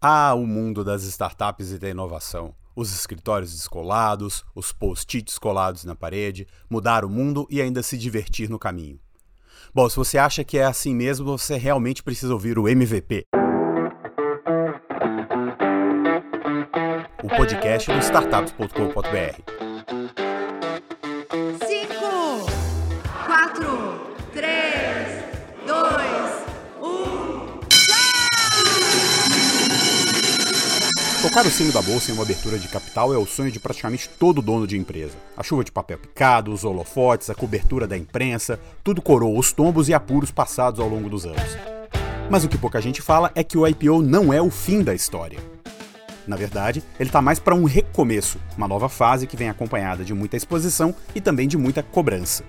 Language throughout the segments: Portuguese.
Ah, o mundo das startups e da inovação. Os escritórios descolados, os post-its colados na parede, mudar o mundo e ainda se divertir no caminho. Bom, se você acha que é assim mesmo, você realmente precisa ouvir o MVP. O podcast do startups.com.br. Tocar o sino da bolsa em uma abertura de capital é o sonho de praticamente todo dono de empresa. A chuva de papel picado, os holofotes, a cobertura da imprensa, tudo coroa os tombos e apuros passados ao longo dos anos. Mas o que pouca gente fala é que o IPO não é o fim da história. Na verdade, ele está mais para um recomeço, uma nova fase que vem acompanhada de muita exposição e também de muita cobrança.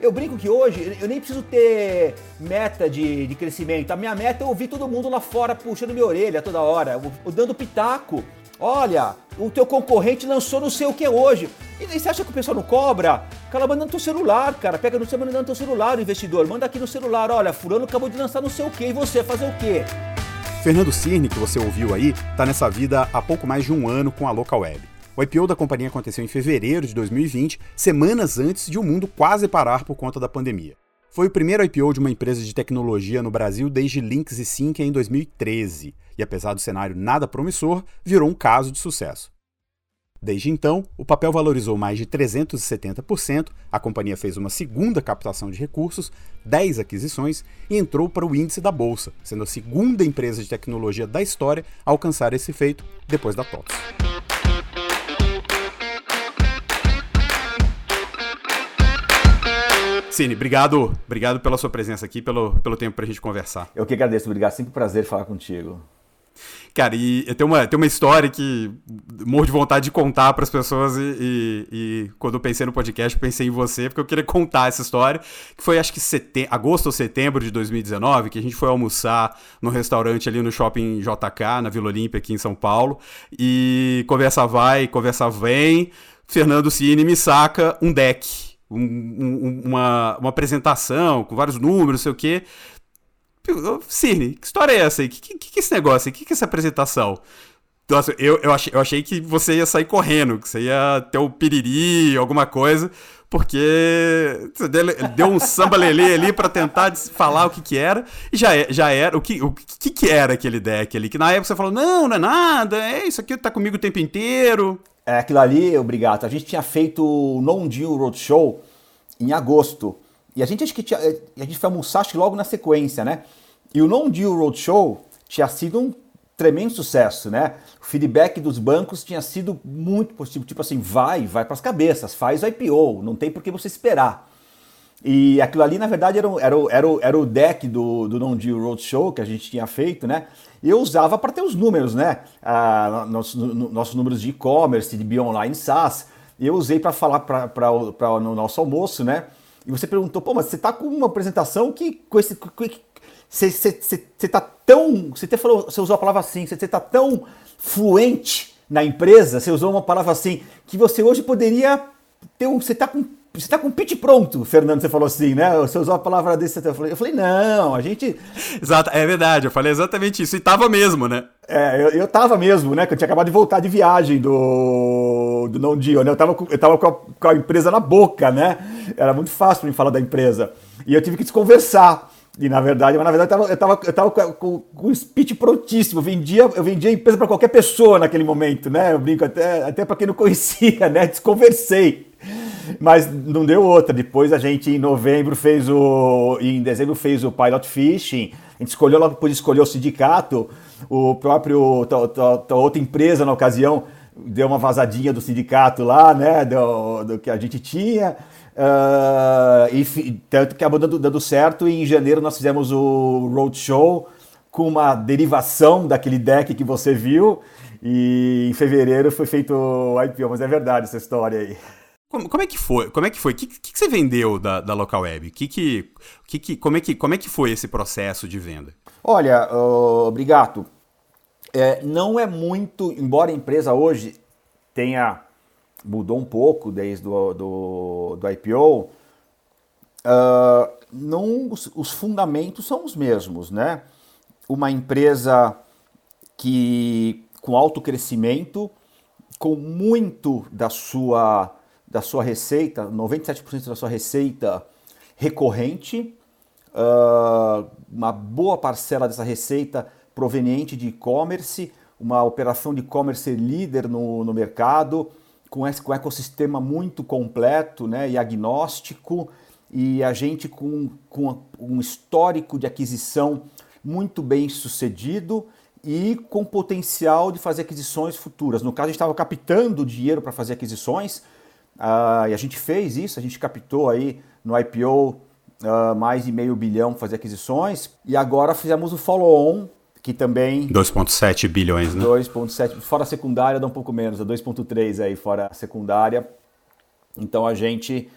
Eu brinco que hoje eu nem preciso ter meta de, de crescimento. A minha meta é ouvir todo mundo lá fora puxando minha orelha toda hora, dando pitaco. Olha, o teu concorrente lançou não sei o que hoje. E você acha que o pessoal não cobra? Cara, manda no teu celular, cara. Pega no seu, manda no teu celular, investidor. Manda aqui no celular. Olha, fulano acabou de lançar não sei o que. E você, fazer o quê? Fernando Cirne, que você ouviu aí, está nessa vida há pouco mais de um ano com a Local Web. O IPO da companhia aconteceu em fevereiro de 2020, semanas antes de o mundo quase parar por conta da pandemia. Foi o primeiro IPO de uma empresa de tecnologia no Brasil desde Lynx e Sync em 2013, e apesar do cenário nada promissor, virou um caso de sucesso. Desde então, o papel valorizou mais de 370%, a companhia fez uma segunda captação de recursos, 10 aquisições e entrou para o índice da bolsa, sendo a segunda empresa de tecnologia da história a alcançar esse feito depois da TOTS. Cine, obrigado, obrigado pela sua presença aqui, pelo, pelo tempo para a gente conversar. Eu que agradeço, obrigado. Sempre um prazer falar contigo. Cara, e eu tenho uma, tem uma história que morro de vontade de contar para as pessoas e, e- e quando eu pensei no podcast, pensei em você, porque eu queria contar essa história, que foi acho que sete, agosto ou setembro de 2019, que a gente foi almoçar no restaurante ali no Shopping JK, na Vila Olímpia, aqui em São Paulo, e conversa vai, conversa vem, Fernando Cine me saca um deck, um- um- uma, uma apresentação com vários números, não sei o quê, Cirne, que história é essa aí? Que, que, que é esse negócio aí? Que, que é essa apresentação? Nossa, eu, eu, achei, eu achei que você ia sair correndo, que você ia ter o piriri, alguma coisa, porque você deu, um samba lelê ali pra tentar falar o que que era, e já, é- já era, o que, o que que era aquele deck ali? Que na época você falou, não, não é nada, é isso aqui tá comigo o tempo inteiro. É, aquilo ali, obrigado. A gente tinha feito o Non-Deal Roadshow em agosto. E a gente acho que tinha, eh, a gente foi almoçar acho logo na sequência, né? E o Non-Deal Roadshow tinha sido um tremendo sucesso, né? O feedback dos bancos tinha sido muito positivo, tipo assim, vai, vai para as cabeças, faz o IPO, não tem por que você esperar. E aquilo ali, na verdade, era, era, era, era o deck do, do Non-Deal Roadshow que a gente tinha feito, né? E eu usava para ter os números, né? Ah, nossos, no- nossos números de e-commerce, de Be Online SaaS. Eu usei para falar para no nosso almoço, né? E você perguntou, pô, mas você tá com uma apresentação que com esse. Você, tá tão. Você até falou, você usou a palavra assim, você, você tá tão fluente na empresa, você usou uma palavra assim, que você hoje poderia ter um. Você tá com. Você tá com o pitch pronto, Fernando, você falou assim, né? Você usou a palavra desse. Eu falei, eu falei, não, a gente. Exato, é verdade, eu falei exatamente isso, e tava mesmo, né? É, eu, eu tava mesmo, né? Que eu tinha acabado de voltar de viagem do, do Non Deal, né? Eu tava, com, eu tava com, a, com a empresa na boca, né? Era muito fácil pra mim falar da empresa. E eu tive que desconversar. E na verdade, mas na verdade eu tava, eu tava, com, com o speech prontíssimo. Eu vendia, eu vendia a empresa para qualquer pessoa naquele momento, né? Eu brinco até, até para quem não conhecia, né? Desconversei. Mas não deu outra. Depois a gente, em novembro, fez o. Em dezembro, fez o Pilot Fishing. A gente escolheu, logo depois escolheu o sindicato. O próprio. outra empresa, na ocasião, deu uma vazadinha do sindicato lá, né? Do, do que a gente tinha. Ah, e tanto que acabou dando, dando certo. E em janeiro nós fizemos o Roadshow com uma derivação daquele deck que você viu. E em fevereiro foi feito o IPO, mas é verdade essa história aí. Como, como é que foi? Como é que foi? O que, que, que você vendeu da, da Local Web? Que que, que, como, é que, como é que foi esse processo de venda? Olha, ô, Brigato, é, não é muito, embora a empresa hoje tenha mudou um pouco desde do, do, do IPO, ah, não, os, os fundamentos são os mesmos, né? Uma empresa que com alto crescimento, com muito da sua, da sua receita, 97% da sua receita recorrente, uh, uma boa parcela dessa receita proveniente de e-commerce, uma operação de e-commerce líder no, no mercado, com um ecossistema muito completo né, e agnóstico, e a gente com, com um histórico de aquisição muito bem sucedido e com potencial de fazer aquisições futuras. No caso, a gente estava captando dinheiro para fazer aquisições, uh, e a gente fez isso, a gente captou aí no IPO uh, ah, mais de meio bilhão para fazer aquisições, e agora fizemos o follow-on, que também... 2,7 bilhões, né? 2,7, fora a secundária dá um pouco menos, é 2,3 aí fora a secundária. Então a gente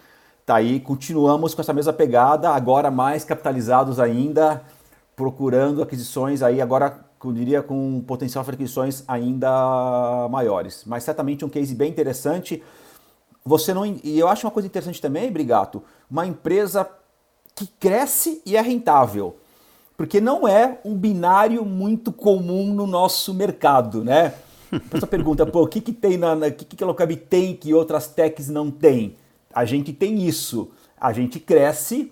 tá aí, continuamos com essa mesma pegada, agora mais capitalizados ainda, procurando aquisições aí agora, eu diria, com potencial para aquisições ainda maiores. Mas certamente um case bem interessante. Você não e eu acho uma coisa interessante também, Brigato, uma empresa que cresce e é rentável. Porque não é um binário muito comum no nosso mercado, né? A pessoa pergunta, pô, o que, que tem na. O que, que a Locab tem que outras techs não têm? A gente tem isso. A gente cresce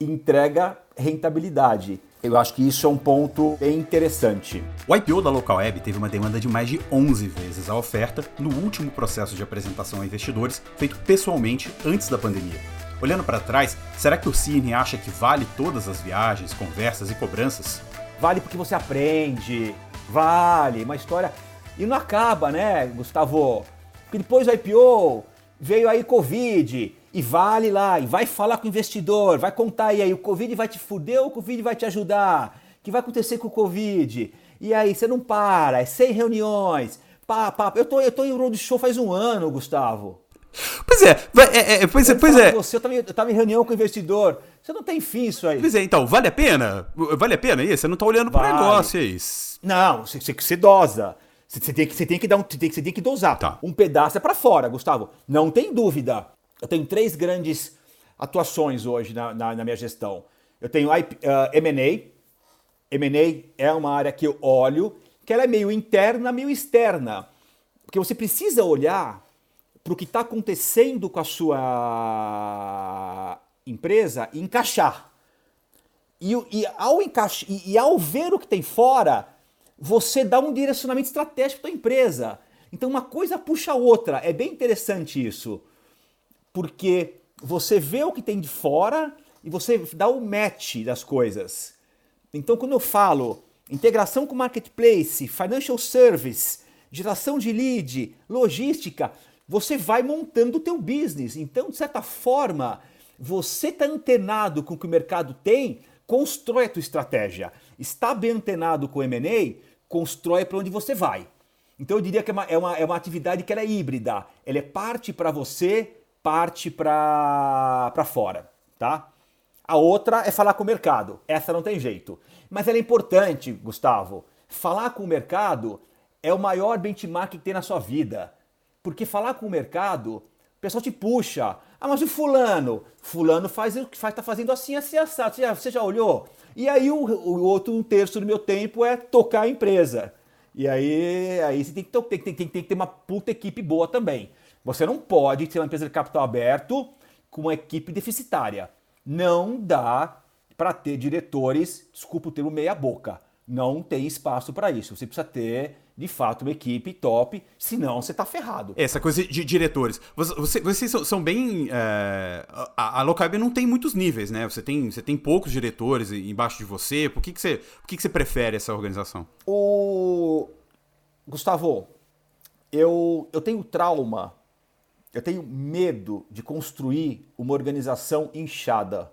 e entrega rentabilidade. Eu acho que isso é um ponto bem interessante. O IPO da Local Web teve uma demanda de mais de 11 vezes a oferta no último processo de apresentação a investidores feito pessoalmente antes da pandemia. Olhando para trás, será que o Cine acha que vale todas as viagens, conversas e cobranças? Vale porque você aprende, vale, uma história. E não acaba, né, Gustavo? Porque depois do IPO veio aí Covid, e vale lá, e vai falar com o investidor, vai contar aí, aí o Covid vai te fuder ou o Covid vai te ajudar? O que vai acontecer com o Covid? E aí, você não para, é 100 reuniões, pá, pá. Eu tô, eu tô em roadshow faz um ano, Gustavo. Pois é, é, é pois é, pois é. Você, eu tava, eu tava em reunião com o investidor, você não tem fim isso aí. Pois é, então, vale a pena? Vale a pena isso? Você não tá olhando vale. pro negócio, é isso. Não, você, você, você dosa. Você tem que, você tem que dar um, tem, você tem que dosar. Tá. Um pedaço é para fora, Gustavo. Não tem dúvida. Eu tenho três grandes atuações hoje na, na, na minha gestão. Eu tenho uh, M&A. M&A é uma área que eu olho, que ela é meio interna, meio externa. Porque você precisa olhar para o que está acontecendo com a sua empresa e encaixar. E, e, ao encaixar, e, e ao ver o que tem fora, você dá um direcionamento estratégico para a empresa. Então uma coisa puxa a outra. É bem interessante isso porque você vê o que tem de fora e você dá o match das coisas. Então, quando eu falo integração com marketplace, financial service, geração de lead, logística, você vai montando o teu business. Então, de certa forma, você está antenado com o que o mercado tem, constrói a tua estratégia. Está bem antenado com o M&A, constrói para onde você vai. Então, eu diria que é uma, é uma, é uma atividade que é híbrida. Ela é parte para você, parte para fora, tá? A outra é falar com o mercado. Essa não tem jeito. Mas ela é importante, Gustavo. Falar com o mercado é o maior benchmark que tem na sua vida. Porque falar com o mercado, o pessoal te puxa. Ah, mas o fulano? Fulano faz o que faz, tá fazendo assim, assim, assado. Você já, você já olhou? E aí o, o, outro um terço do meu tempo é tocar a empresa. E aí, aí você tem que, tem, tem, tem, tem que ter uma puta equipe boa também. Você não pode ter uma empresa de capital aberto com uma equipe deficitária. Não dá para ter diretores, desculpa o termo meia boca. Não tem espaço para isso. Você precisa ter, de fato, uma equipe top, senão você está ferrado. Essa coisa de diretores. Vocês, vocês são bem. É, a, a não tem muitos níveis, né? Você tem, você tem poucos diretores embaixo de você. Por que, que, você, por que, que você prefere essa organização? O. Gustavo, eu, eu tenho trauma eu tenho medo de construir uma organização inchada.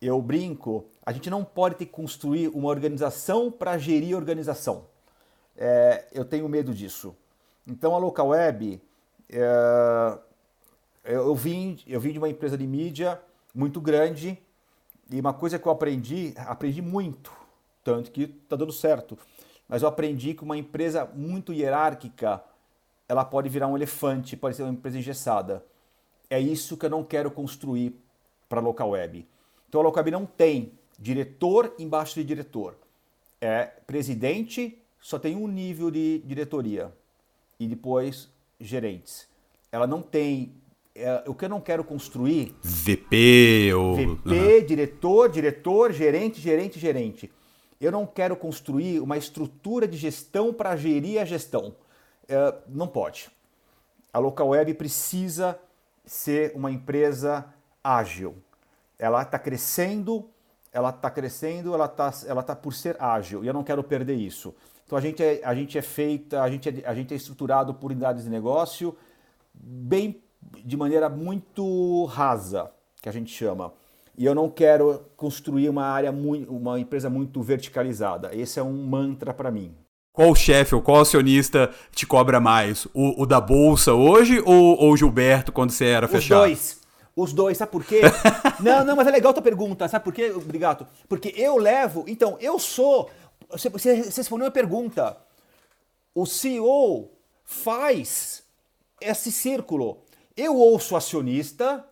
Eu brinco, a gente não pode ter que construir uma organização para gerir organização. É, eu tenho medo disso. Então a Local Web, é, eu, vim, eu vim de uma empresa de mídia muito grande e uma coisa que eu aprendi, aprendi muito, tanto que está dando certo, mas eu aprendi que uma empresa muito hierárquica ela pode virar um elefante, pode ser uma empresa engessada. É isso que eu não quero construir para a local web. Então a local web não tem diretor embaixo de diretor. É presidente só tem um nível de diretoria e depois gerentes. Ela não tem. É, o que eu não quero construir. VP ou. VP, uhum. diretor, diretor, gerente, gerente, gerente. Eu não quero construir uma estrutura de gestão para gerir a gestão. É, não pode. A Local Web precisa ser uma empresa ágil. Ela está crescendo, ela está crescendo, ela está ela tá por ser ágil e eu não quero perder isso. Então a gente é, a gente é feita, a gente é, a gente é estruturado por unidades de negócio bem de maneira muito rasa, que a gente chama. E eu não quero construir uma área uma empresa muito verticalizada. Esse é um mantra para mim. Qual chefe ou qual acionista te cobra mais? O, o da bolsa hoje ou o Gilberto quando você era Os fechado? Os dois. Os dois, sabe por quê? não, não, mas é legal a tua pergunta, sabe por quê, Obrigado. Porque eu levo, então, eu sou, você, você respondeu a pergunta, o CEO faz esse círculo. Eu ouço o acionista,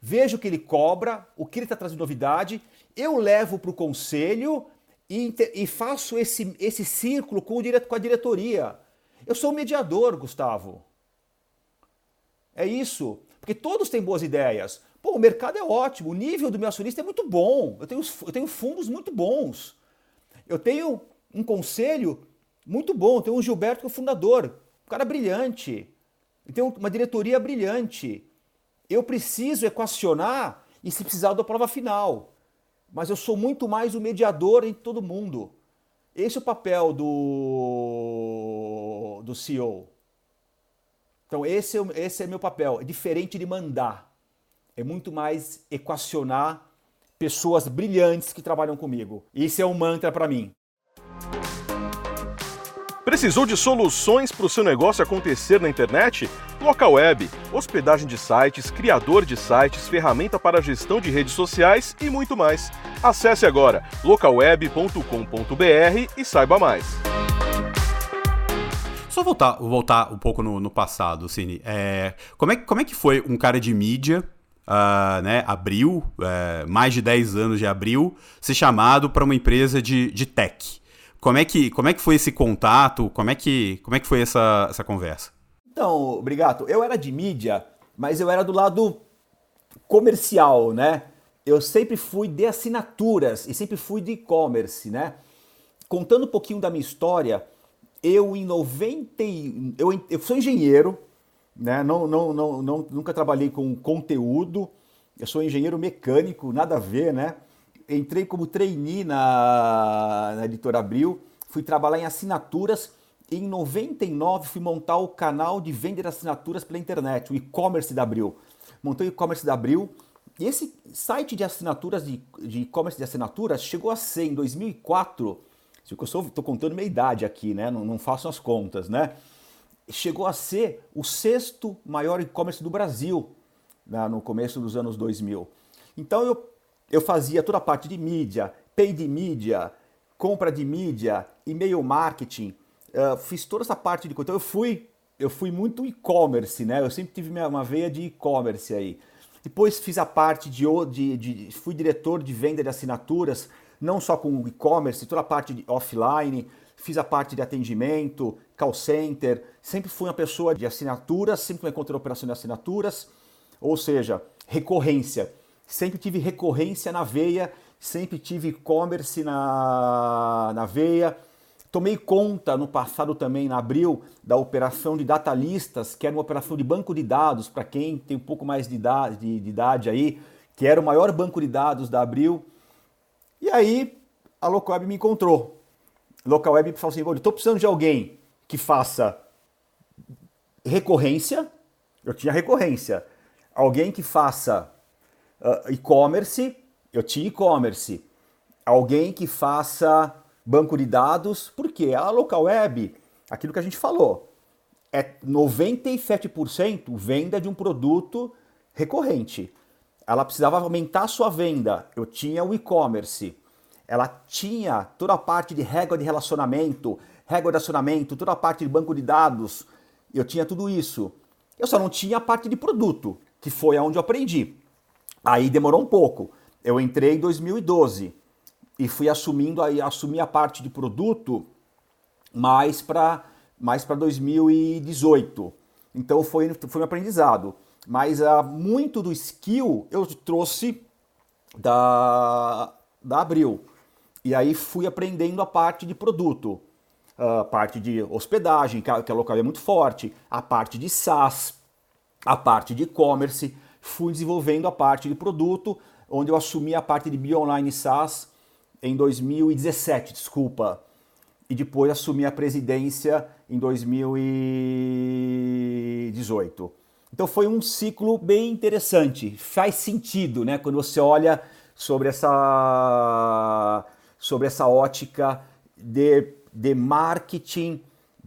vejo o que ele cobra, o que ele está trazendo novidade, eu levo para o conselho e, e, faço esse, esse círculo com, o, com a diretoria. Eu sou o mediador, Gustavo. É isso. Porque todos têm boas ideias. Pô, o mercado é ótimo, o nível do meu acionista é muito bom. Eu tenho, eu tenho fundos muito bons. Eu tenho um conselho muito bom. Tenho um Gilberto que é o fundador, um cara brilhante. Eu tenho uma diretoria brilhante. Eu preciso equacionar e se precisar da prova final. Mas eu sou muito mais o mediador entre todo mundo. Esse é o papel do, do CEO. Então, esse é, esse é meu papel. É diferente de mandar. É muito mais equacionar pessoas brilhantes que trabalham comigo. Esse é um mantra para mim. Precisou de soluções para o seu negócio acontecer na internet? Local Web, hospedagem de sites, criador de sites, ferramenta para gestão de redes sociais e muito mais. Acesse agora localweb.com.br e saiba mais. Só voltar, voltar um pouco no, no passado, Cine. É, como, é, como é que foi um cara de mídia, uh, né, abril, uh, mais de 10 anos de abril, ser chamado para uma empresa de, de tech? Como é, que, como é que foi esse contato? Como é que, como é que foi essa, essa conversa? Então, obrigado. Eu era de mídia, mas eu era do lado comercial, né? Eu sempre fui de assinaturas e sempre fui de e-commerce, né? Contando um pouquinho da minha história, eu em 90 eu, eu sou engenheiro, né? Não, não, não, não, nunca trabalhei com conteúdo. Eu sou engenheiro mecânico, nada a ver, né? Entrei como trainee na, na editora Abril, fui trabalhar em assinaturas. Em 99 fui montar o canal de vender assinaturas pela internet, o e-commerce da Abril. Montei o e-commerce da Abril. E esse site de assinaturas, de e-commerce de assinaturas, chegou a ser em 2004 eu estou contando minha idade aqui, né? Não, não faço as contas, né? Chegou a ser o sexto maior e-commerce do Brasil né? no começo dos anos 2000. Então eu, eu fazia toda a parte de mídia, paid mídia, compra de mídia, e-mail marketing, uh, fiz toda essa parte de Então eu fui, eu fui muito e-commerce, né? Eu sempre tive uma veia de e-commerce aí. Depois fiz a parte de, de, de, fui diretor de venda de assinaturas não só com e-commerce, toda a parte de offline, fiz a parte de atendimento, call center, sempre fui uma pessoa de assinaturas, sempre me encontrei operação de assinaturas, ou seja, recorrência. Sempre tive recorrência na veia, sempre tive e-commerce na, na veia. Tomei conta no passado também, na abril, da operação de data listas, que era uma operação de banco de dados, para quem tem um pouco mais de idade, de, de idade aí, que era o maior banco de dados da Abril. E aí a Localweb me encontrou. A Localweb falou assim: estou precisando de alguém que faça recorrência. Eu tinha recorrência. Alguém que faça uh, e-commerce. Eu tinha e-commerce. Alguém que faça banco de dados. Porque a Localweb, aquilo que a gente falou, é 97% venda de um produto recorrente ela precisava aumentar a sua venda. Eu tinha o e-commerce. Ela tinha toda a parte de régua de relacionamento, régua de acionamento, toda a parte de banco de dados. Eu tinha tudo isso. Eu só não tinha a parte de produto, que foi aonde eu aprendi. Aí demorou um pouco. Eu entrei em 2012 e fui assumindo aí assumi a parte de produto mais para mais 2018. Então foi, foi um aprendizado. Mas uh, muito do skill eu trouxe da, da Abril. E aí fui aprendendo a parte de produto, a parte de hospedagem, que a, que a local é muito forte, a parte de SaaS, a parte de e-commerce. Fui desenvolvendo a parte de produto, onde eu assumi a parte de Bio Online SaaS em 2017, desculpa. E depois assumi a presidência em 2018. Então foi um ciclo bem interessante. Faz sentido, né, quando você olha sobre essa sobre essa ótica de, de marketing,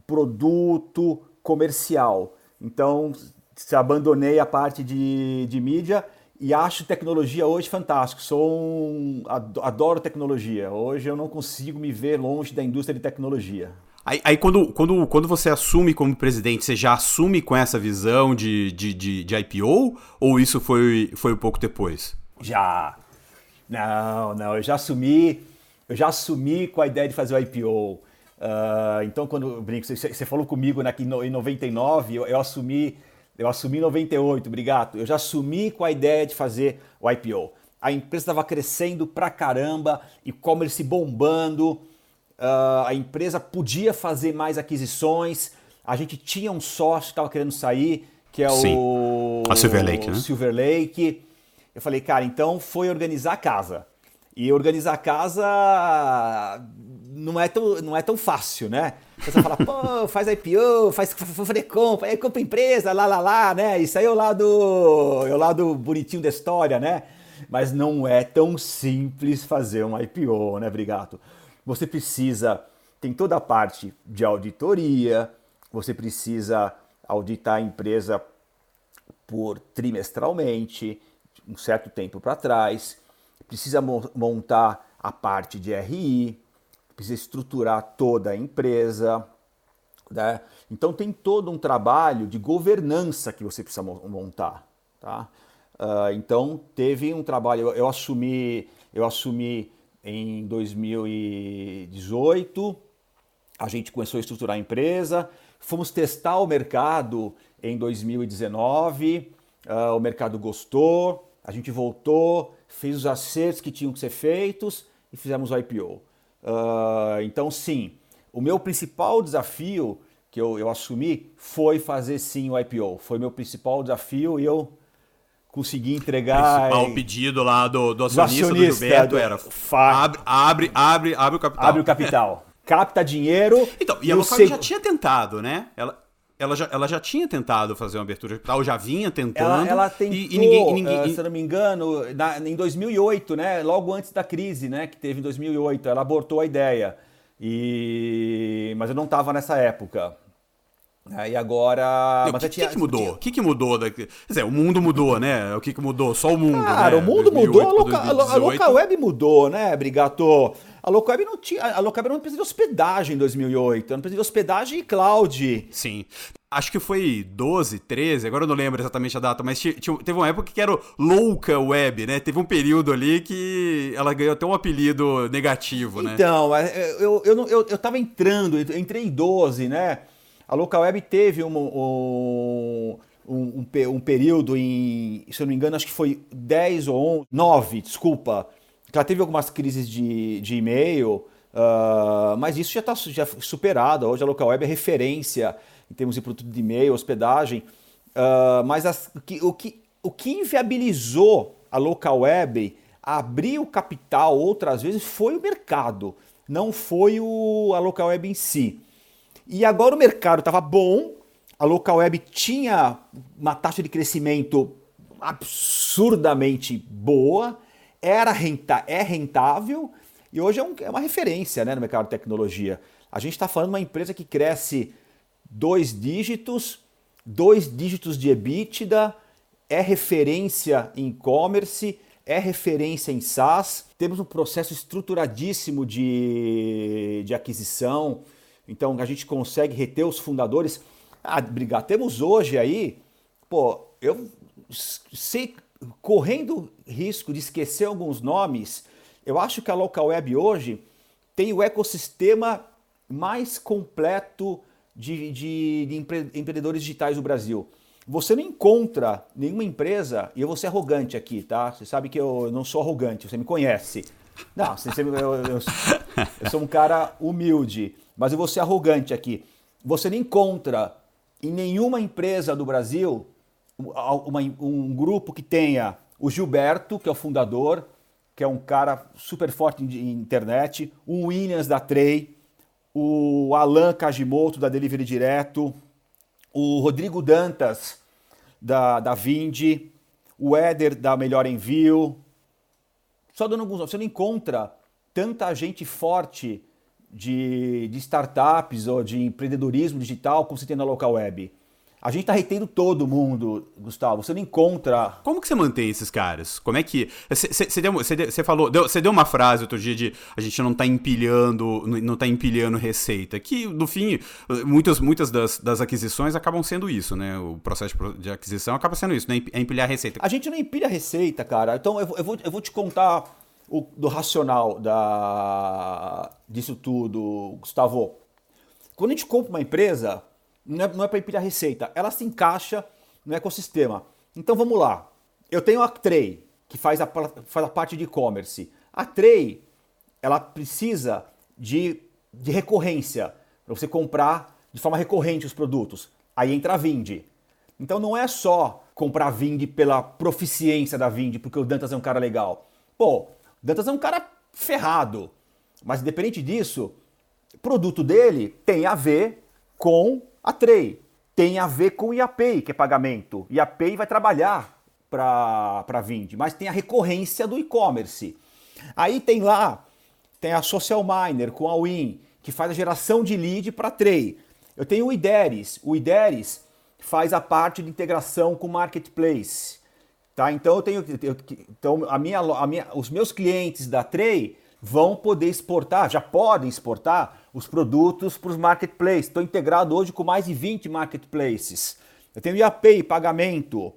produto, comercial. Então, se abandonei a parte de, de mídia e acho tecnologia hoje fantástico. Sou um, adoro tecnologia. Hoje eu não consigo me ver longe da indústria de tecnologia. Aí, aí, quando, quando, quando você assume como presidente, você já assume com essa visão de, de, de, de IPO? Ou isso foi, foi um pouco depois? Já. Não, não, eu já assumi, eu já assumi com a ideia de fazer o IPO. Uh, ah, então, quando brinco, você, você falou comigo né, em 99, eu, eu assumi, eu assumi em 98, obrigado. Eu já assumi com a ideia de fazer o IPO. A empresa estava crescendo pra caramba, e-commerce bombando uh, a empresa podia fazer mais aquisições, a gente tinha um sócio que estava querendo sair, que é Sim. o, a Silver Lake, né? Silver Lake. Eu falei, cara, então foi organizar a casa. E organizar a casa não é tão, não é tão fácil, né? Você fala, pô, faz IPO, faz fazer compra, aí compra empresa, lá, lá, lá, né? Isso aí é o lado, é o lado bonitinho da história, né? Mas não é tão simples fazer um IPO, né, Brigato? você precisa, tem toda a parte de auditoria, você precisa auditar a empresa por trimestralmente, um certo tempo para trás, precisa montar a parte de RI, precisa estruturar toda a empresa. Né? Então tem todo um trabalho de governança que você precisa montar. Tá? Uh, então teve um trabalho, eu, eu assumi, eu assumi em 2018, a gente começou a estruturar a empresa, fomos testar o mercado em 2019, uh, ah, o mercado gostou, a gente voltou, fez os acertos que tinham que ser feitos e fizemos o IPO. Uh, ah, então, sim, o meu principal desafio que eu, eu assumi foi fazer sim o IPO. Foi meu principal desafio e eu conseguir entregar. O principal pedido lá do, do acionista, do, acionista, do Gilberto era abre, abre, abre, abre o capital. Abre o capital. Capta dinheiro. Então, e, a Local seg... já tinha tentado, né? Ela, ela, já, ela já tinha tentado fazer uma abertura de capital, já vinha tentando. Ela, ela tentou, e, e ninguém, e ninguém uh, se eu não me engano, na, em 2008, né? Logo antes da crise, né? Que teve em 2008, ela abortou a ideia. E... Mas eu não estava nessa época. Aí agora. O que, que, que, mudou? O que, que mudou? Da... Quer dizer, o mundo mudou, né? O que, que mudou? Só o mundo. Cara, né? o mundo mudou, a, loca... a local web mudou, né, Brigato? A local web não tinha. A era uma empresa de hospedagem em 2008. Era uma empresa de hospedagem e cloud. Sim. Acho que foi 12, 13, agora eu não lembro exatamente a data, mas teve uma época que era Louca Web, né? Teve um período ali que ela ganhou até um apelido negativo, né? Então, é, eu, eu, eu, eu tava entrando, eu entrei em 12, né? A local web teve um, um, um, um, período em, se eu não me engano, acho que foi 10 ou 11, 9, desculpa, ela teve algumas crises de, de e-mail, uh, mas isso já está já superado. Hoje a local web é referência em termos de produto de e-mail, hospedagem. Uh, mas as, o, que, o, que, o que inviabilizou a local web abrir o capital outras vezes foi o mercado, não foi o, a local web em si. E agora o mercado estava bom, a local web tinha uma taxa de crescimento absurdamente boa, era renta, é rentável e hoje é, um, é uma referência né, no mercado de tecnologia. A gente está falando de uma empresa que cresce dois dígitos, dois dígitos de EBITDA, é referência em e-commerce, é referência em SaaS. Temos um processo estruturadíssimo de, de aquisição, então a gente consegue reter os fundadores. Ah, brigar. Temos hoje aí, pô, eu sei, correndo risco de esquecer alguns nomes, eu acho que a Local Web hoje tem o ecossistema mais completo de, de, de empre, empreendedores digitais do Brasil. Você não encontra nenhuma empresa, e eu vou ser arrogante aqui, tá? Você sabe que eu não sou arrogante, você me conhece. Não, você, eu, eu, eu sou um cara humilde, mas eu vou ser arrogante aqui. Você não encontra em nenhuma empresa do Brasil uma, um grupo que tenha o Gilberto, que é o fundador, que é um cara super forte em internet, o Williams da Trey, o Alan Kajimoto da Delivery Direto, o Rodrigo Dantas da, da Vindi, o Éder da Melhor Envio. Só dando alguns Você não encontra tanta gente forte de, de startups ou de empreendedorismo digital como você tem na local web. A gente tá retendo todo mundo, Gustavo. Você não encontra. Como que você mantém esses caras? Como é que. Você falou. Você deu uma frase outro dia de a gente não tá empilhando. Não tá empilhando receita. Que, no fim, muitas, muitas das, das aquisições acabam sendo isso, né? O processo de aquisição acaba sendo isso, né? É empilhar receita. A gente não empilha receita, cara. Então eu, eu, vou, eu vou te contar o, do racional da, disso tudo, Gustavo. Quando a gente compra uma empresa não é, não é para empilhar receita, ela se encaixa no ecossistema. Então vamos lá. Eu tenho a Tray, que faz a, faz a parte de e-commerce. A Tray, ela precisa de, de recorrência, para você comprar de forma recorrente os produtos. Aí entra a Vind. Então não é só comprar a Vind pela proficiência da Vind, porque o Dantas é um cara legal. Pô, Dantas é um cara ferrado. Mas independente disso, o produto dele tem a ver com a Trey tem a ver com o IAPay, que é pagamento. IAPay vai trabalhar para a Vind, mas tem a recorrência do e-commerce. Aí tem lá, tem a Social Miner com a Win, que faz a geração de lead para Trey. Eu tenho o IDERES. O IDERES faz a parte de integração com o Marketplace. Tá? Então eu tenho eu, então a minha, a minha, os meus clientes da Trey vão poder exportar, já podem exportar os produtos para os marketplaces. Estou integrado hoje com mais de 20 marketplaces. Eu tenho IAPay, pagamento.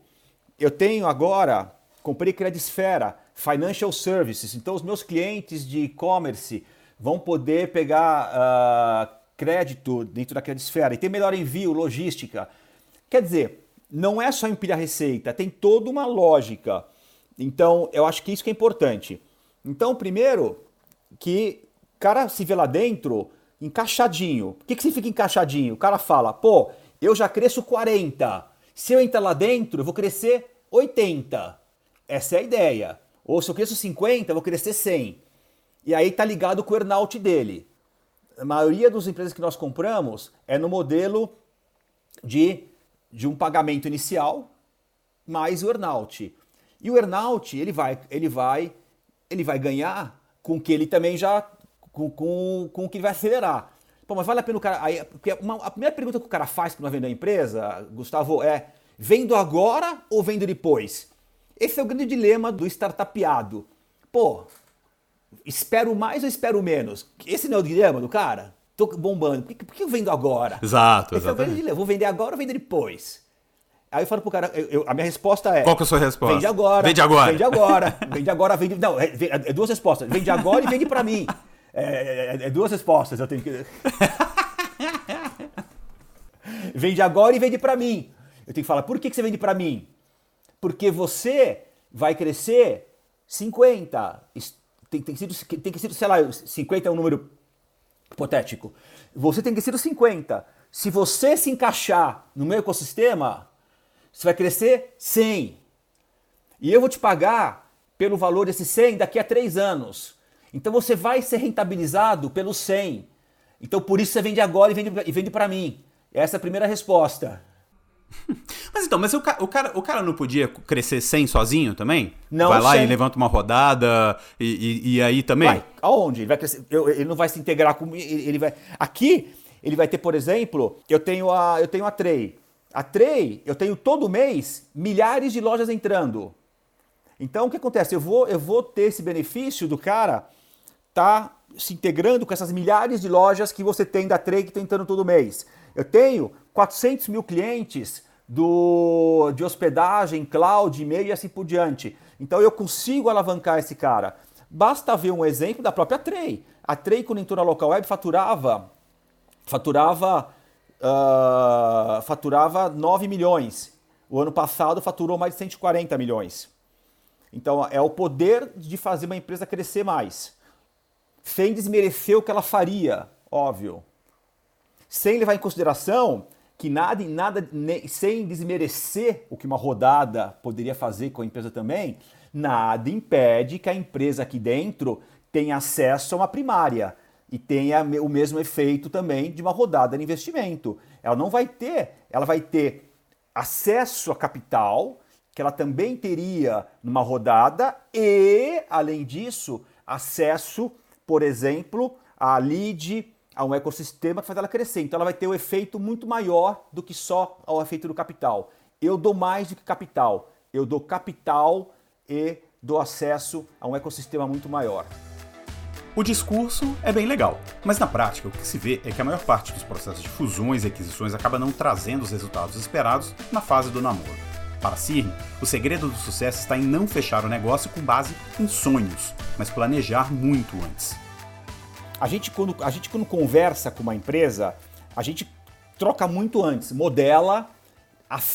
Eu tenho agora, comprei Credisfera, Financial Services. Então, os meus clientes de e-commerce vão poder pegar uh, crédito dentro da Credisfera. E tem melhor envio, logística. Quer dizer, não é só empilhar receita, tem toda uma lógica. Então, eu acho que isso que é importante. Então, primeiro, que cara se vê lá dentro encaixadinho. O que, que significa encaixadinho? O cara fala, pô, eu já cresço 40. Se eu entrar lá dentro, eu vou crescer 80. Essa é a ideia. Ou se eu cresço 50, eu vou crescer 100. E aí tá ligado com o earnout dele. A maioria das empresas que nós compramos é no modelo de, de um pagamento inicial mais o earnout. E o earnout, ele vai, ele vai, ele vai ganhar com que ele também já com, com, com o que vai acelerar. Pô, mas vale a pena o cara. Aí, porque uma, a primeira pergunta que o cara faz para vender a empresa, Gustavo, é: vendo agora ou vendo depois? Esse é o grande dilema do startupeado. Pô, espero mais ou espero menos? Esse não é o dilema do cara? Tô bombando. Por que, por que eu vendo agora? Exato, Esse exatamente. É o dilema. Vou vender agora ou vender depois? Aí eu falo pro cara, eu, eu, a minha resposta é. Qual que é a sua resposta? Vende agora. Vende agora. Vende agora. vende agora, vende. Não, é, é duas respostas. Vende agora e vende para mim. É, é, é, duas respostas, eu tenho que. vende agora e vende para mim. Eu tenho que falar, por que, que você vende para mim? Porque você vai crescer 50. Tem, tem, ser, tem que ser, sei lá, 50 é um número hipotético. Você tem que ser 50. Se você se encaixar no meu ecossistema, você vai crescer 100. E eu vou te pagar pelo valor desse 100 daqui a 3 anos. Então você vai ser rentabilizado pelo 100. Então por isso você vende agora e vende, e vende para mim. Essa é a primeira resposta. Mas então, mas o, o, cara, o cara não podia crescer 100 sozinho também? Não, Vai lá 100. e levanta uma rodada e, e, e aí também? Vai. Aonde? Ele vai crescer. Ele não vai se integrar com. Ele vai. Aqui, ele vai ter, por exemplo, eu tenho a, eu tenho a Trey. A Trey, eu tenho todo mês milhares de lojas entrando. Então o que acontece? Eu vou, eu vou ter esse benefício do cara está se integrando com essas milhares de lojas que você tem da Trade tentando todo mês. Eu tenho 400 mil clientes do, de hospedagem, cloud, e-mail e assim por diante. Então eu consigo alavancar esse cara. Basta ver um exemplo da própria Trey. A Trey, quando entrou na local web, faturava faturava, uh, faturava 9 milhões. O ano passado faturou mais de 140 milhões. Então é o poder de fazer uma empresa crescer mais, sem desmerecer o que ela faria, óbvio. Sem levar em consideração que nada, nada sem desmerecer o que uma rodada poderia fazer com a empresa também, nada impede que a empresa aqui dentro tenha acesso a uma primária e tenha o mesmo efeito também de uma rodada de investimento. Ela não vai ter, ela vai ter acesso a capital que ela também teria numa rodada e, além disso, acesso, por exemplo, a lead, a um ecossistema que faz ela crescer. Então ela vai ter um efeito muito maior do que só o efeito do capital. Eu dou mais do que capital. Eu dou capital e dou acesso a um ecossistema muito maior. O discurso é bem legal, mas na prática o que se vê é que a maior parte dos processos de fusões e aquisições acaba não trazendo os resultados esperados na fase do namoro. Para Cirne, o segredo do sucesso está em não fechar o negócio com base em sonhos, mas planejar muito antes. A gente quando, a gente, quando conversa com uma empresa, a gente troca muito antes, modela,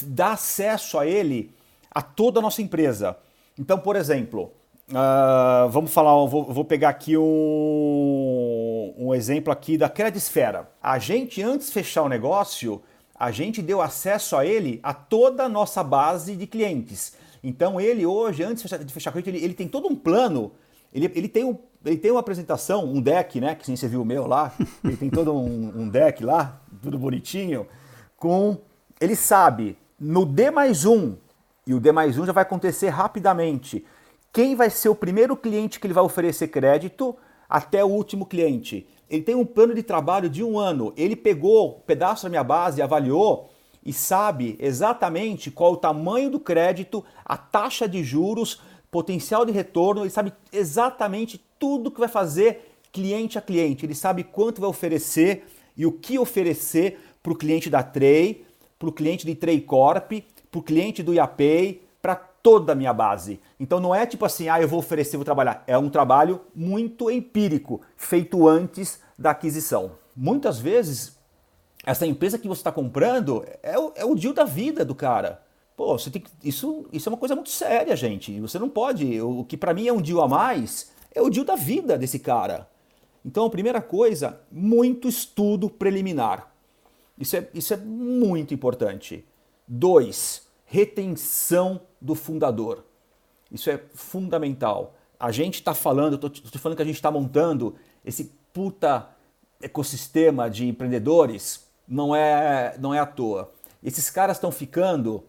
dá acesso a ele a toda a nossa empresa. Então, por exemplo, Uh, vamos falar, vou, vou, pegar aqui um, um exemplo aqui da Credisfera. A gente, antes de fechar o negócio, a gente deu acesso a ele a toda a nossa base de clientes. Então ele hoje, antes de fechar cliente, ele, ele tem todo um plano, ele, ele, tem um, ele tem uma apresentação, um deck, né? Que sim, você viu o meu lá, ele tem todo um, um deck lá, tudo bonitinho, com. Ele sabe, no D mais um, e o D mais um já vai acontecer rapidamente quem vai ser o primeiro cliente que ele vai oferecer crédito até o último cliente. Ele tem um plano de trabalho de um ano. Ele pegou um pedaço da minha base, avaliou e sabe exatamente qual o tamanho do crédito, a taxa de juros, potencial de retorno. Ele sabe exatamente tudo que vai fazer cliente a cliente. Ele sabe quanto vai oferecer e o que oferecer para o cliente da Trey, para o cliente de Trey Corp, para o cliente do Yapay, toda a minha base. Então não é tipo assim, ah, eu vou oferecer, vou trabalhar. É um trabalho muito empírico, feito antes da aquisição. Muitas vezes, essa empresa que você está comprando é o, é o deal da vida do cara. Pô, você tem que, isso, isso é uma coisa muito séria, gente. Você não pode. O que para mim é um deal a mais é o deal da vida desse cara. Então, a primeira coisa, muito estudo preliminar. Isso é, isso é muito importante. Dois, retenção do fundador. Isso é fundamental. A gente está falando, estou falando que a gente está montando esse puta ecossistema de empreendedores, não é, não é à toa. Esses caras estão ficando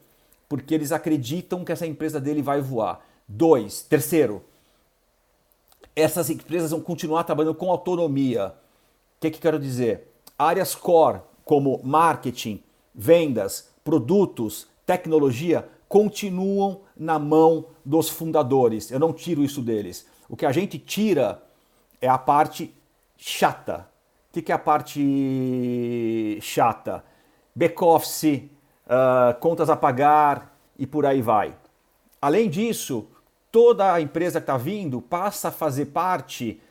porque eles acreditam que essa empresa dele vai voar. Dois, terceiro, essas empresas vão continuar trabalhando com autonomia. O que, que quero dizer? Áreas core, como marketing, vendas, produtos, tecnologia, continuam na mão dos fundadores. Eu não tiro isso deles. O que a gente tira é a parte chata. O que é a parte chata? Back-office, uh, contas a pagar e por aí vai. Além disso, toda a empresa que está vindo passa a fazer parte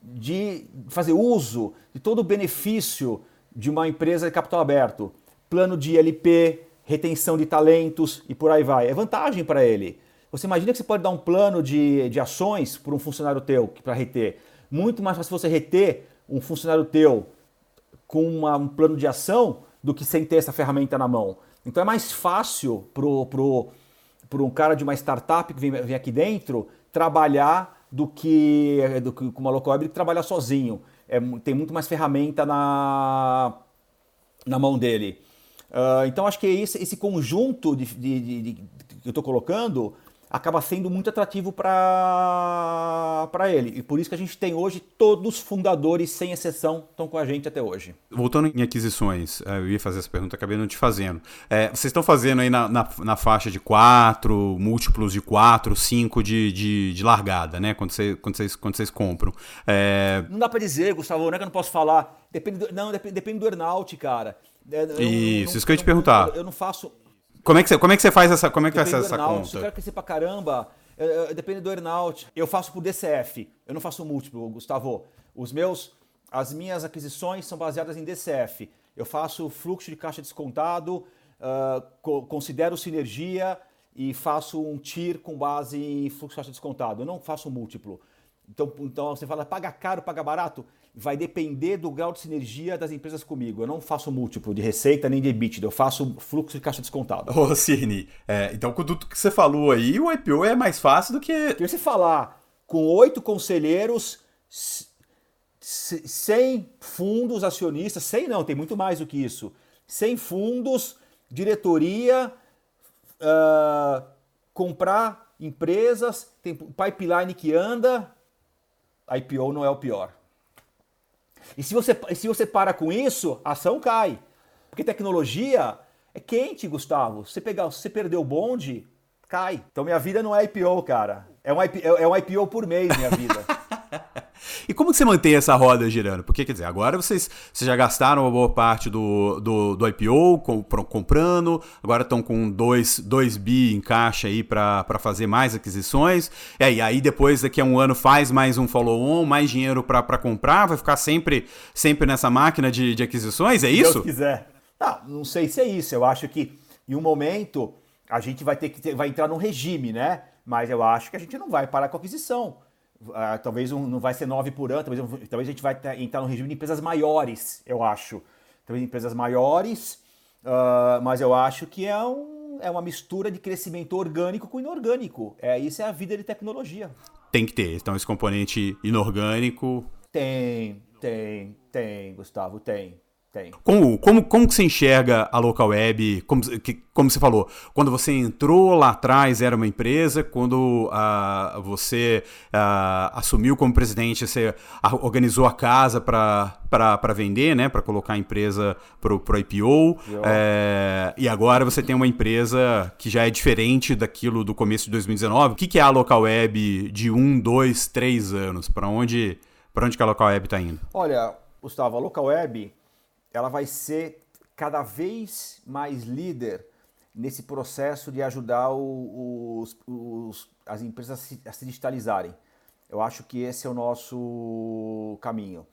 de fazer uso de todo o benefício de uma empresa de capital aberto. Plano de ILP, retenção de talentos e por aí vai. É vantagem para ele. Você imagina que você pode dar um plano de, de ações para um funcionário teu para reter. Muito mais fácil você reter um funcionário teu com uma, um plano de ação do que sem ter essa ferramenta na mão. Então é mais fácil pro, pro, pro um cara de uma startup que vem, vem aqui dentro trabalhar do que, do que com uma local web que trabalhar sozinho. É, tem muito mais ferramenta na, na mão dele. Uh, então acho que esse, esse conjunto de, de, de, que eu estou colocando acaba sendo muito atrativo para ele. E por isso que a gente tem hoje todos os fundadores, sem exceção, estão com a gente até hoje. Voltando em aquisições, é, eu ia fazer essa pergunta, acabei não te fazendo. É, vocês estão fazendo aí na, na, na, faixa de 4, múltiplos de 4, 5 de, de, de, largada, né? Quando, quando, vocês, quando vocês compram. É... Não dá para dizer, Gustavo, não é que eu não posso falar. Depende do, não, depende, depende do earnout, cara. É, eu, isso, não, isso que eu ia te perguntar. Eu, não faço como é que você, como é que você faz essa, como é que faz essa conta? Se eu quero crescer pra caramba, depende do earnout. Eu faço por DCF, eu não faço múltiplo, Gustavo. Os meus, as minhas aquisições são baseadas em DCF. Eu faço fluxo de caixa descontado, uh, co considero sinergia e faço um TIR com base em fluxo de caixa descontado. Eu não faço múltiplo. Então, então você fala, paga caro, paga barato? Vai depender do grau de sinergia das empresas comigo. Eu não faço múltiplo de receita nem de EBITDA, eu faço fluxo de caixa descontado. Ô, Cirne, é, então com tudo que você falou aí, o IPO é mais fácil do que. Se você falar com oito conselheiros, sem fundos acionistas, sem não, tem muito mais do que isso. Sem fundos, diretoria, uh, comprar empresas, tem pipeline que anda, IPO não é o pior. E se você, se você para com isso, a ação cai. Porque tecnologia é quente, Gustavo. Se você, pegar, você perder o bonde, cai. Então minha vida não é IPO, cara. É um IPO, é um IPO por mês, minha vida. E como que você mantém essa roda girando? Porque, quer dizer, agora vocês, vocês já gastaram uma boa parte do, do, do IPO comprando, agora estão com 2 bi em caixa aí para fazer mais aquisições. É, e aí depois, daqui a um ano, faz mais um follow-on, mais dinheiro para comprar, vai ficar sempre, sempre nessa máquina de, de aquisições, é isso? Se Deus quiser. Não, não sei se é isso. Eu acho que em um momento a gente vai ter que ter, vai entrar num regime, né? Mas eu acho que a gente não vai parar com a aquisição. Uh, talvez um, não vai ser 9 por ano, talvez, talvez a gente vai entrar no regime de empresas maiores, eu acho. Talvez empresas maiores, uh, mas eu acho que é, um, é uma mistura de crescimento orgânico com inorgânico. É, isso é a vida de tecnologia. Tem que ter, então esse componente inorgânico. Tem, tem, tem, Gustavo, tem. Tem. Como, como, como que você enxerga a local web? Como, que, como você falou, quando você entrou lá atrás era uma empresa, quando uh, você uh, assumiu como presidente, você organizou a casa para vender, né, para colocar a empresa para o IPO. É, e agora você tem uma empresa que já é diferente daquilo do começo de 2019. O que, que é a local web de um, dois, três anos? Para onde, onde que a local web está indo? Olha, Gustavo, a local web ela vai ser cada vez mais líder nesse processo de ajudar os, os, as empresas a se, a se digitalizarem. Eu acho que esse é o nosso caminho.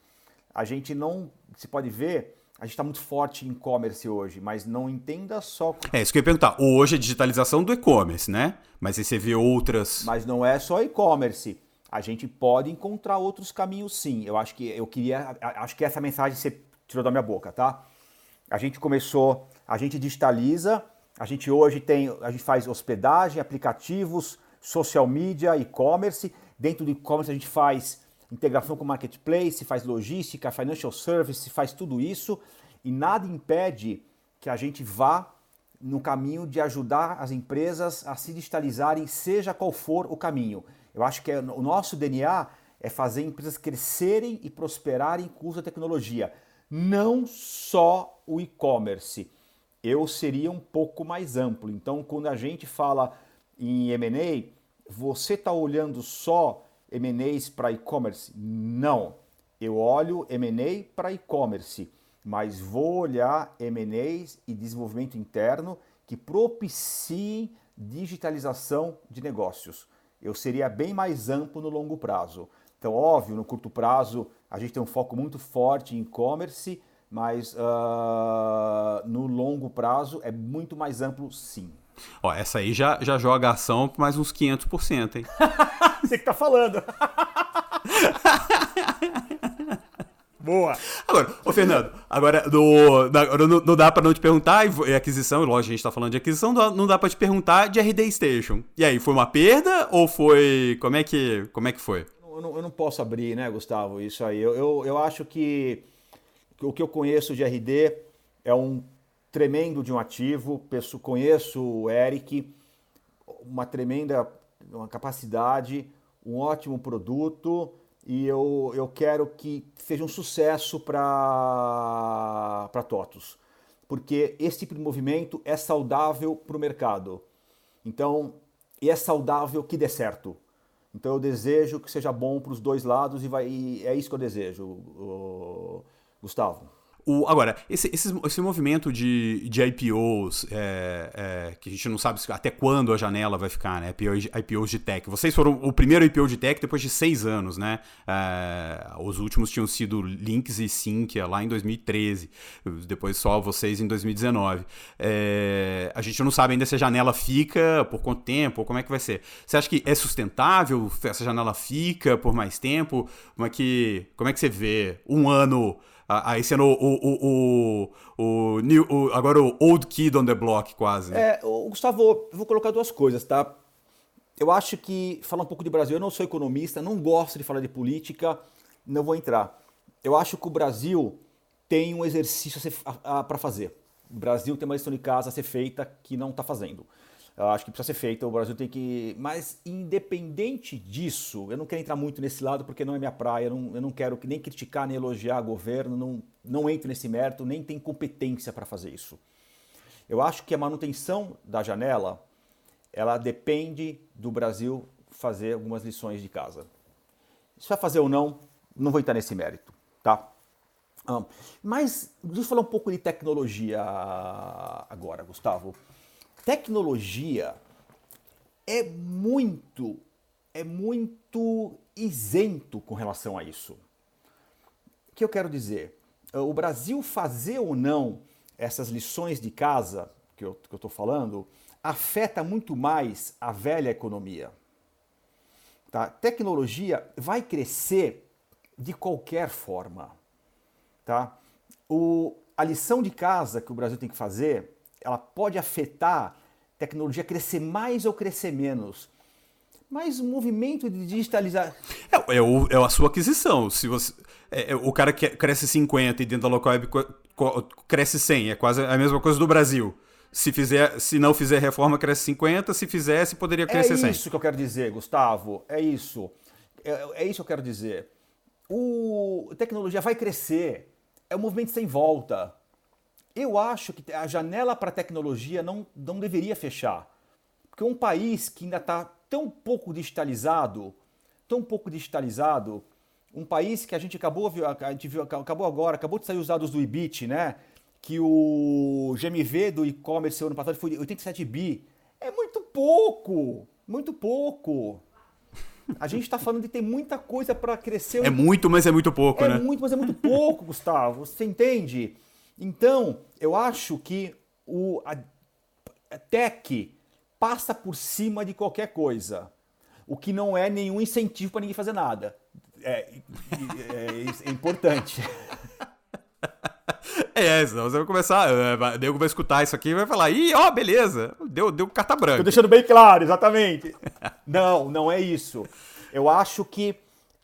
A gente não, se pode ver, a gente está muito forte em e-commerce hoje, mas não entenda só. É isso que eu ia perguntar. Hoje é digitalização do e-commerce, né? Mas aí você vê outras. Mas não é só e-commerce. A gente pode encontrar outros caminhos, sim. Eu acho que eu queria, acho que essa mensagem você tirou da minha boca, tá? A gente começou, a gente digitaliza, a gente hoje tem, a gente faz hospedagem, aplicativos, social media, e-commerce. Dentro do e-commerce a gente faz integração com marketplace, faz logística, financial service, faz tudo isso e nada impede que a gente vá no caminho de ajudar as empresas a se digitalizarem, seja qual for o caminho. Eu acho que é, o nosso DNA é fazer empresas crescerem e prosperarem com o uso da tecnologia não só o e-commerce. Eu seria um pouco mais amplo. Então, quando a gente fala em M&A, você está olhando só M&As para e-commerce? Não. Eu olho M&A para e-commerce, mas vou olhar M&As e desenvolvimento interno que propiciem digitalização de negócios. Eu seria bem mais amplo no longo prazo. Então, óbvio, no curto prazo a gente tem um foco muito forte em e-commerce, mas uh, no longo prazo é muito mais amplo, sim. Ó, essa aí já, já joga ação por mais uns 500%, hein? Você que tá falando. Boa. Agora, ô Fernando, agora no, não, não dá para não te perguntar, e aquisição, lógico, a gente tá falando de aquisição, não dá para te perguntar de RD Station. E aí, foi uma perda ou foi. Como é que, como é que foi? Eu não, eu não posso abrir, né, Gustavo, isso aí. Eu, eu, eu acho que, o que eu conheço de RD é um tremendo de um ativo. Conheço o Eric, uma tremenda uma capacidade, um ótimo produto e eu, eu quero que seja um sucesso para TOTUS, porque esse tipo de movimento é saudável para o mercado. Então, é saudável que dê certo. Então eu desejo que seja bom para os dois lados e, vai, e é isso que eu desejo, Gustavo. O, agora, esse, esse, esse movimento de, de IPOs, é, é, que a gente não sabe até quando a janela vai ficar, né? IPOs, IPOs de tech. Vocês foram o primeiro IPO de tech depois de seis anos, né? É, os últimos tinham sido Links e Sinqia lá em 2013. Depois só vocês em 2019. É, a gente não sabe ainda se a janela fica, por quanto tempo, como é que vai ser. Você acha que é sustentável? Essa janela fica por mais tempo? Como é que, como é que você vê um ano Aí sendo o, o, o, o, agora o old kid on the block, quase. É, Gustavo, eu vou colocar duas coisas, tá? Eu acho que, falar um pouco de Brasil, eu não sou economista, não gosto de falar de política, não vou entrar. Eu acho que o Brasil tem um exercício para fazer. O Brasil tem uma lição de casa a ser feita que não está fazendo. Eu acho que precisa ser feita, o Brasil tem que. Mas, independente disso, eu não quero entrar muito nesse lado porque não é minha praia, eu não, eu não quero nem criticar nem elogiar governo, não, não entro nesse mérito, nem tem competência para fazer isso. Eu acho que a manutenção da janela ela depende do Brasil fazer algumas lições de casa. Se vai fazer ou não, não vou entrar nesse mérito, tá? mas deixa eu falar um pouco de tecnologia agora, Gustavo tecnologia é muito, é muito isento com relação a isso. O que eu quero dizer? O Brasil fazer ou não essas lições de casa que eu estou falando afeta muito mais a velha economia. Tá? Tecnologia vai crescer de qualquer forma. Tá? O, a lição de casa que o Brasil tem que fazer ela pode afetar tecnologia crescer mais ou crescer menos. Mas o movimento de digitalizar. É, é, o, é a sua aquisição. Se você, é, é, o cara que cresce 50 e dentro da local web cresce 100. É quase a mesma coisa do Brasil. Se, fizer, se não fizer reforma, cresce 50. Se fizesse, poderia crescer 100. É isso que eu quero dizer, Gustavo. É isso. É, é isso que eu quero dizer. O, a tecnologia vai crescer. É um movimento sem volta. Eu acho que a janela para a tecnologia não, não deveria fechar. Porque um país que ainda está tão pouco digitalizado, tão pouco digitalizado, um país que a gente acabou, a gente viu, acabou agora, acabou de sair os dados do IBIT, né? Que o GMV do e-commerce ano passado foi 87 bi. É muito pouco, muito pouco. A gente está falando de ter muita coisa para crescer. É muito, mas é muito pouco, é né? É muito, mas é muito pouco, Gustavo. Você entende? Então, eu acho que o, a, tech passa por cima de qualquer coisa, o que não é nenhum incentivo para ninguém fazer nada. É, é, é importante. É, senão você vai começar. O nego vai escutar isso aqui e vai falar: ih, ó, beleza, deu, deu carta branca. Tô deixando bem claro, exatamente. não, não é isso. Eu acho que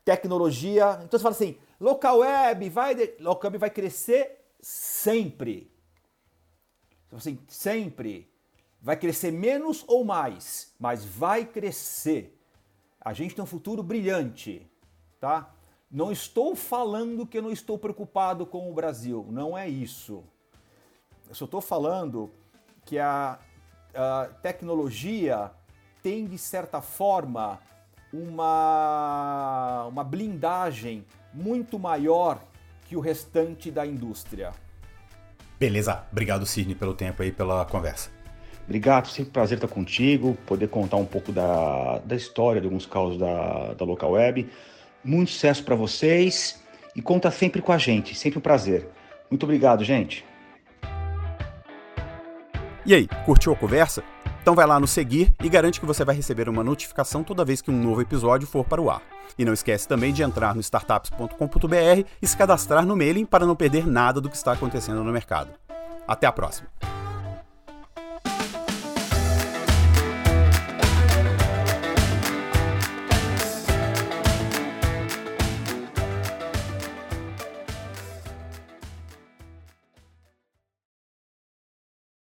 tecnologia. Então você fala assim: local web vai, local web vai crescer sempre. Então, assim, sempre. Vai crescer menos ou mais, mas vai crescer. A gente tem um futuro brilhante, tá? Não estou falando que eu não estou preocupado com o Brasil, não é isso. Eu só estou falando que a, a tecnologia tem, de certa forma, uma, uma blindagem muito maior que o restante da indústria. Beleza, obrigado Sidney pelo tempo aí, pela conversa. Obrigado, sempre prazer estar contigo, poder contar um pouco da, da história de alguns casos da, da local web. Muito sucesso para vocês e conta sempre com a gente, sempre um prazer. Muito obrigado, gente. E aí, curtiu a conversa? Então vai lá no seguir e garante que você vai receber uma notificação toda vez que um novo episódio for para o ar. E não esquece também de entrar no startups.com.br e se cadastrar no mailing para não perder nada do que está acontecendo no mercado. Até a próxima!